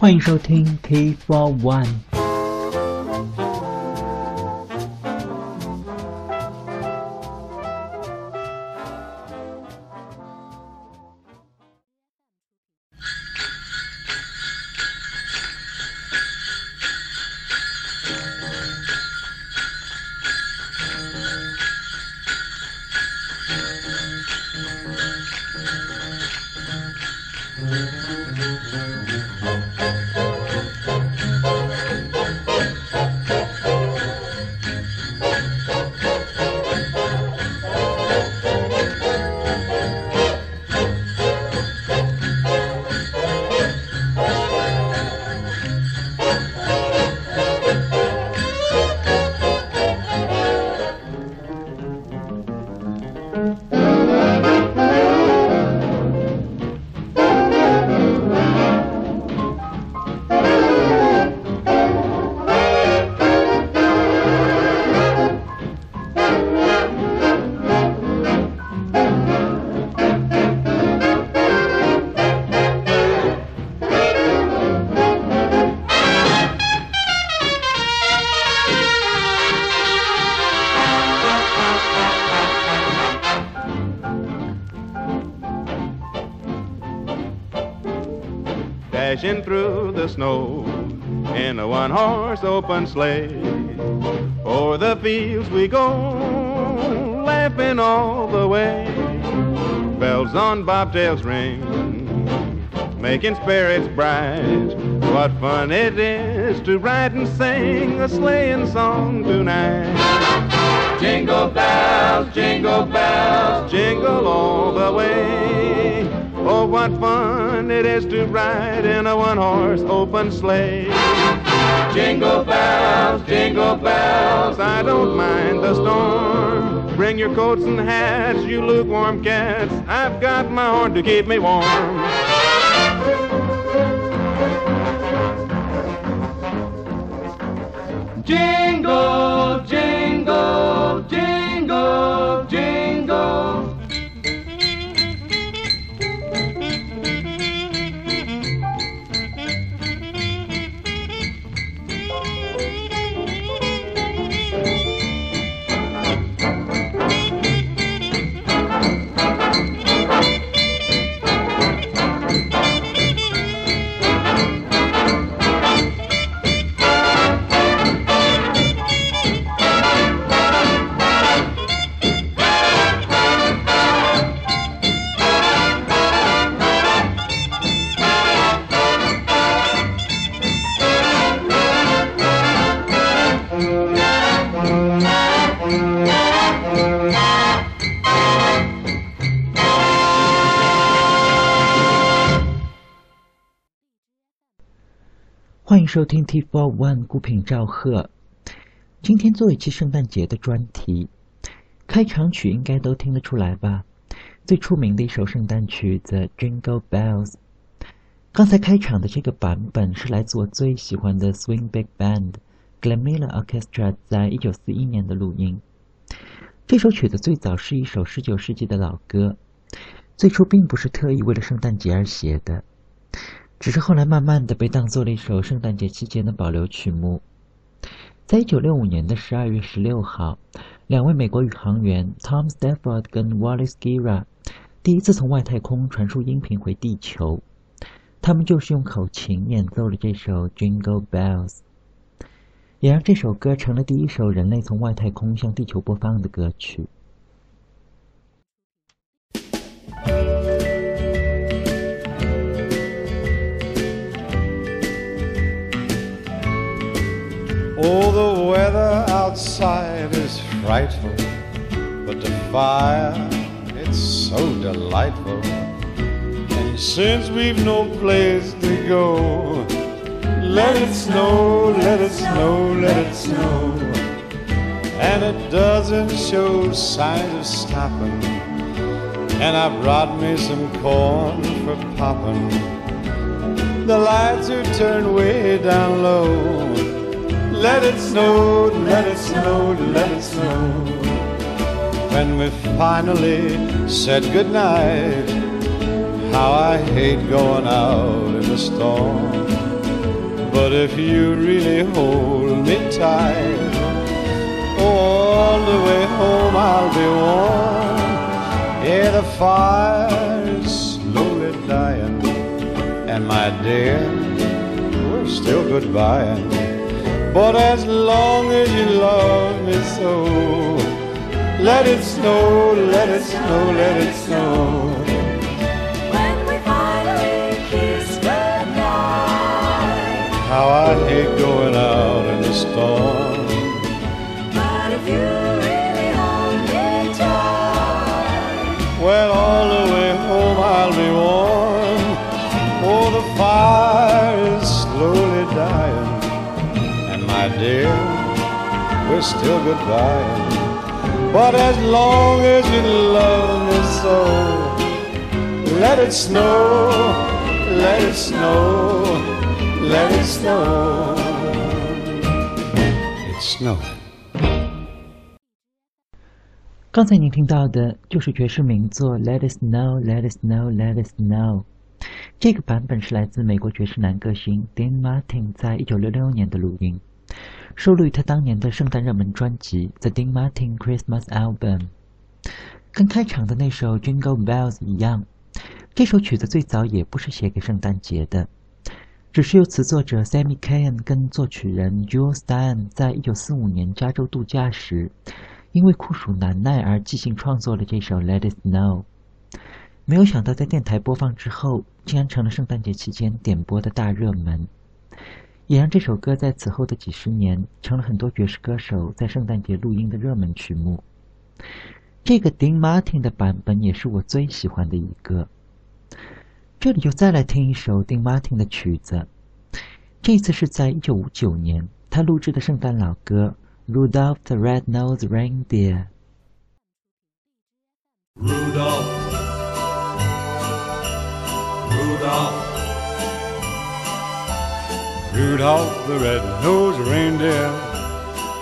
欢迎收听 T Four One。 Open sleigh. O'er the fields we go, laughing all the way. Bells on bobtails ring, making spirits bright. What fun it is to ride and sing a sleighing song tonight. Jingle bells, jingle bells, jingle all the way. Oh, what fun it is to ride in a one horse open sleigh. Jingle bells, jingle bells, I don't mind the storm. Bring your coats and hats, you lukewarm cats. I've got my horn to keep me warm. Jingle, 收听 T Four One 孤品赵贺。今天做一期圣诞节的专题，开场曲应该都听得出来吧？最出名的一首圣诞曲 The《Jingle Bells》。刚才开场的这个版本是来自我最喜欢的 Swing Big Band Glenn Miller Orchestra 在一九四一年的录音。这首曲子最早是一首十九世纪的老歌，最初并不是特意为了圣诞节而写的。只是后来慢慢的被当做了一首圣诞节期间的保留曲目。在一九六五年的十二月十六号，两位美国宇航员 Tom Stafford 跟 Wallace Gira 第一次从外太空传输音频回地球，他们就是用口琴演奏了这首 Jingle Bells，也让这首歌成了第一首人类从外太空向地球播放的歌曲。Frightful, but the fire, it's so delightful. And since we've no place to go, let it snow, let it snow, let it snow. And it doesn't show signs of stopping. And I brought me some corn for popping. The lights are turned way down low. Let it snow, let it snow, let it snow. When we finally said goodnight, how I hate going out in the storm. But if you really hold me tight, all the way home I'll be warm. Yeah, the fire's slowly dying, and my dear, we're still goodbying. But as long as you love me so, let it snow, let it snow, let it snow. When we finally kiss goodnight. How I hate going out in the storm. My dear, we're still goodbye. But as long as you love me so, let it snow, let it snow, let it snow. It's snowing. 刚才您听到的就是爵士名作《Let It Snow, Let It Snow, Let It Snow》。这个版本是来自美国爵士男歌星 Dean Martin 在一九六六年的录音，收录于他当年的圣诞热门专辑《The Dean Martin Christmas Album》。跟开场的那首《Jingle Bells》一样，这首曲子最早也不是写给圣诞节的，只是由词作者 Sammy Kahan 跟作曲人 Jules Stein 在一九四五年加州度假时。因为酷暑难耐而即兴创作了这首《Let It Snow》，没有想到在电台播放之后，竟然成了圣诞节期间点播的大热门，也让这首歌在此后的几十年成了很多爵士歌手在圣诞节录音的热门曲目。这个 Dean Martin 的版本也是我最喜欢的一个。这里就再来听一首 Dean Martin 的曲子，这次是在一九五九年他录制的圣诞老歌。Rudolph the Red-Nosed Reindeer. Rudolph, Rudolph, Rudolph the red-nosed reindeer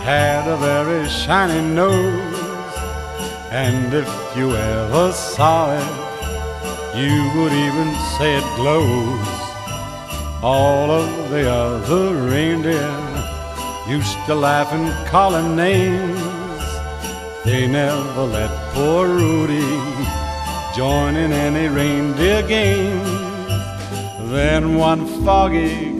had a very shiny nose, and if you ever saw it, you would even say it glows. All of the other reindeer used to laugh and call him names. They never let poor Rudy join in any reindeer games. Then one foggy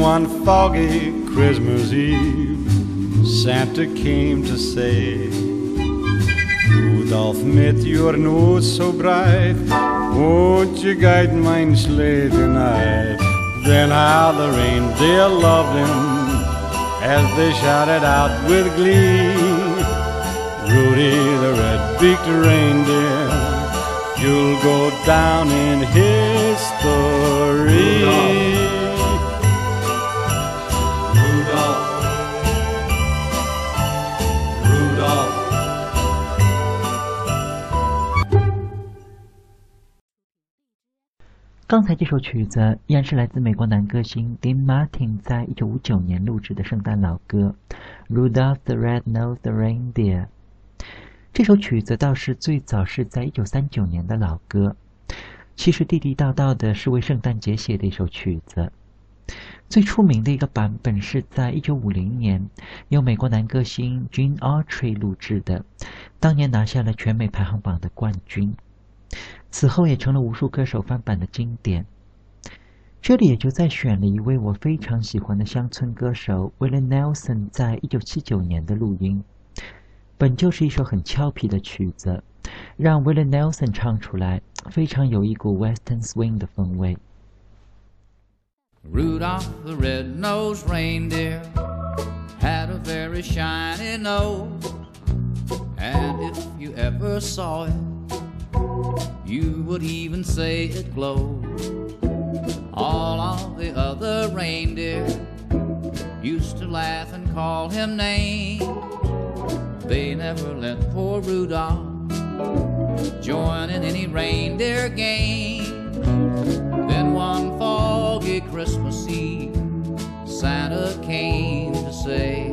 One foggy Christmas Eve, Santa came to say, Rudolph, with your nose so bright, won't you guide mine sleigh tonight? Then how the reindeer loved him as they shouted out with glee. Rudy the red-beaked reindeer, you'll go down in history. Rudolph, 刚才这首曲子依然是来自美国男歌星 Dean Martin 在一九五九年录制的圣诞老歌《Rudolph the Red-Nosed Reindeer》。这首曲子倒是最早是在一九三九年的老歌，其实地地道道的是为圣诞节写的一首曲子。最出名的一个版本是在一九五零年由美国男歌星 Gene Autry 录制的，当年拿下了全美排行榜的冠军。此后也成了无数歌手翻版的经典。这里也就再选了一位我非常喜欢的乡村歌手 Willie Nelson 在一九七九年的录音。本就是一首很俏皮的曲子，让 Willie Nelson 唱出来，非常有一股 Western Swing 的风味。Rudolph the red nose reindeer had a very shiny nose, and if you ever saw it, you would even say it glowed. All of the other reindeer used to laugh and call him names. They never let poor Rudolph join in any reindeer game. Then one foggy Christmas Eve, Santa came to say,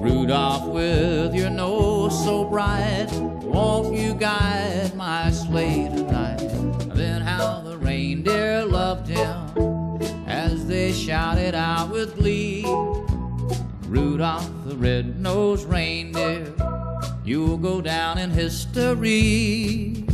Rudolph, with your nose so bright, won't you guide my sleigh tonight? Then how the reindeer loved him as they shouted out with glee. Rudolph the red-nosed reindeer, you'll go down in history.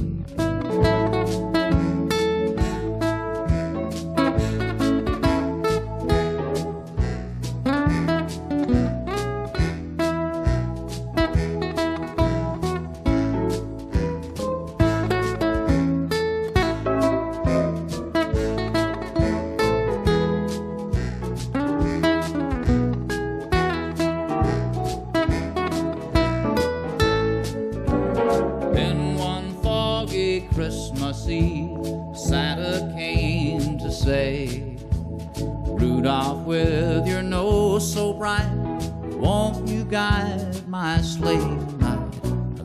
My sleigh tonight?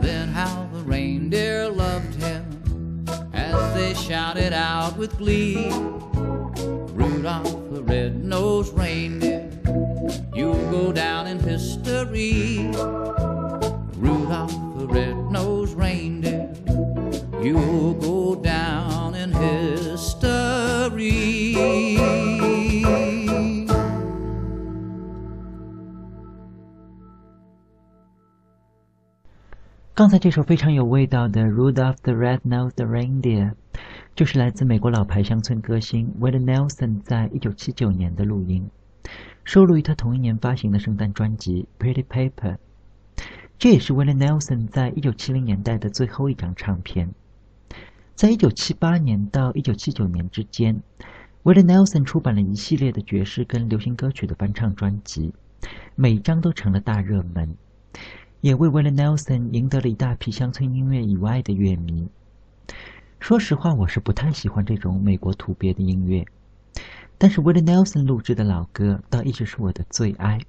Then how the reindeer loved him as they shouted out with glee. Rudolph, the red-nosed reindeer, you'll go down in history. Rudolph the red-nosed reindeer, you'll go 刚才这首非常有味道的《Rudolph the Red-Nosed Reindeer》，就是来自美国老牌乡村歌星 Willie Nelson 在一九七九年的录音，收录于他同一年发行的圣诞专辑《Pretty Paper》。这也是 Willie Nelson 在一九七零年代的最后一张唱片。在一九七八年到一九七九年之间，Willie Nelson 出版了一系列的爵士跟流行歌曲的翻唱专辑，每张都成了大热门。也为 Willie Nelson 赢得了一大批乡村音乐以外的乐迷。说实话，我是不太喜欢这种美国土鳖的音乐，但是 Willie Nelson 录制的老歌倒一直是我的最爱。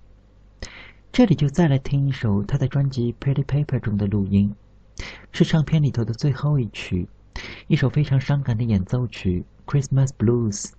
这里就再来听一首他在专辑《Pretty Paper》中的录音，是唱片里头的最后一曲，一首非常伤感的演奏曲《Christmas Blues》。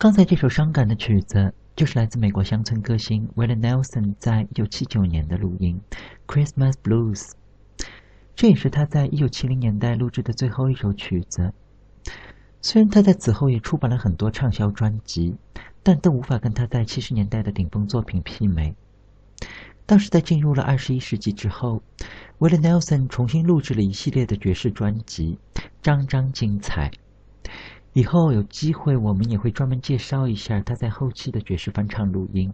刚才这首伤感的曲子，就是来自美国乡村歌星 Willie Nelson 在1979年的录音《Christmas Blues》，这也是他在1970年代录制的最后一首曲子。虽然他在此后也出版了很多畅销专辑，但都无法跟他在70年代的顶峰作品媲美。倒是在进入了21世纪之后，Willie Nelson 重新录制了一系列的爵士专辑，张张精彩。以后有机会，我们也会专门介绍一下他在后期的爵士翻唱录音。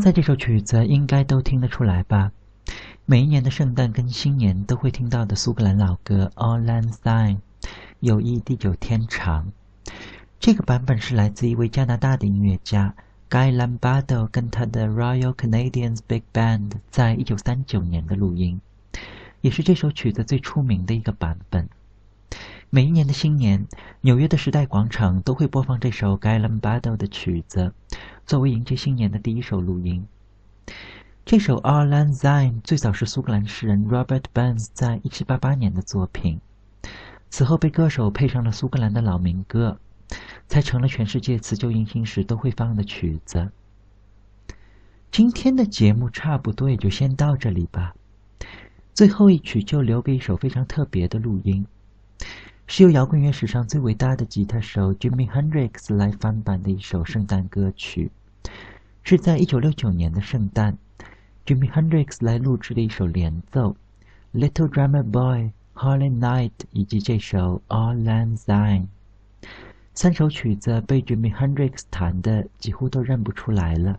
刚才这首曲子应该都听得出来吧？每一年的圣诞跟新年都会听到的苏格兰老歌《All Lang Syne》，友谊地久天长。这个版本是来自一位加拿大的音乐家 Guy Lombardo 跟他的 Royal Canadians Big Band 在一九三九年的录音，也是这首曲子最出名的一个版本。每一年的新年，纽约的时代广场都会播放这首 Guy Lombardo 的曲子，作为迎接新年的第一首录音。这首《All Lang Syne》最早是苏格兰诗人 Robert Burns 在1788年的作品，此后被歌手配上了苏格兰的老民歌，才成了全世界辞旧迎新时都会放的曲子。今天的节目差不多也就先到这里吧，最后一曲就留给一首非常特别的录音。是由摇滚乐史上最伟大的吉他手 Jimi Hendrix 来翻版的一首圣诞歌曲，是在一九六九年的圣诞，Jimi Hendrix 来录制的一首连奏，《Little Drummer Boy》、《Holy Night》以及这首《All Lang Syne》。三首曲子被 Jimi Hendrix 弹的几乎都认不出来了。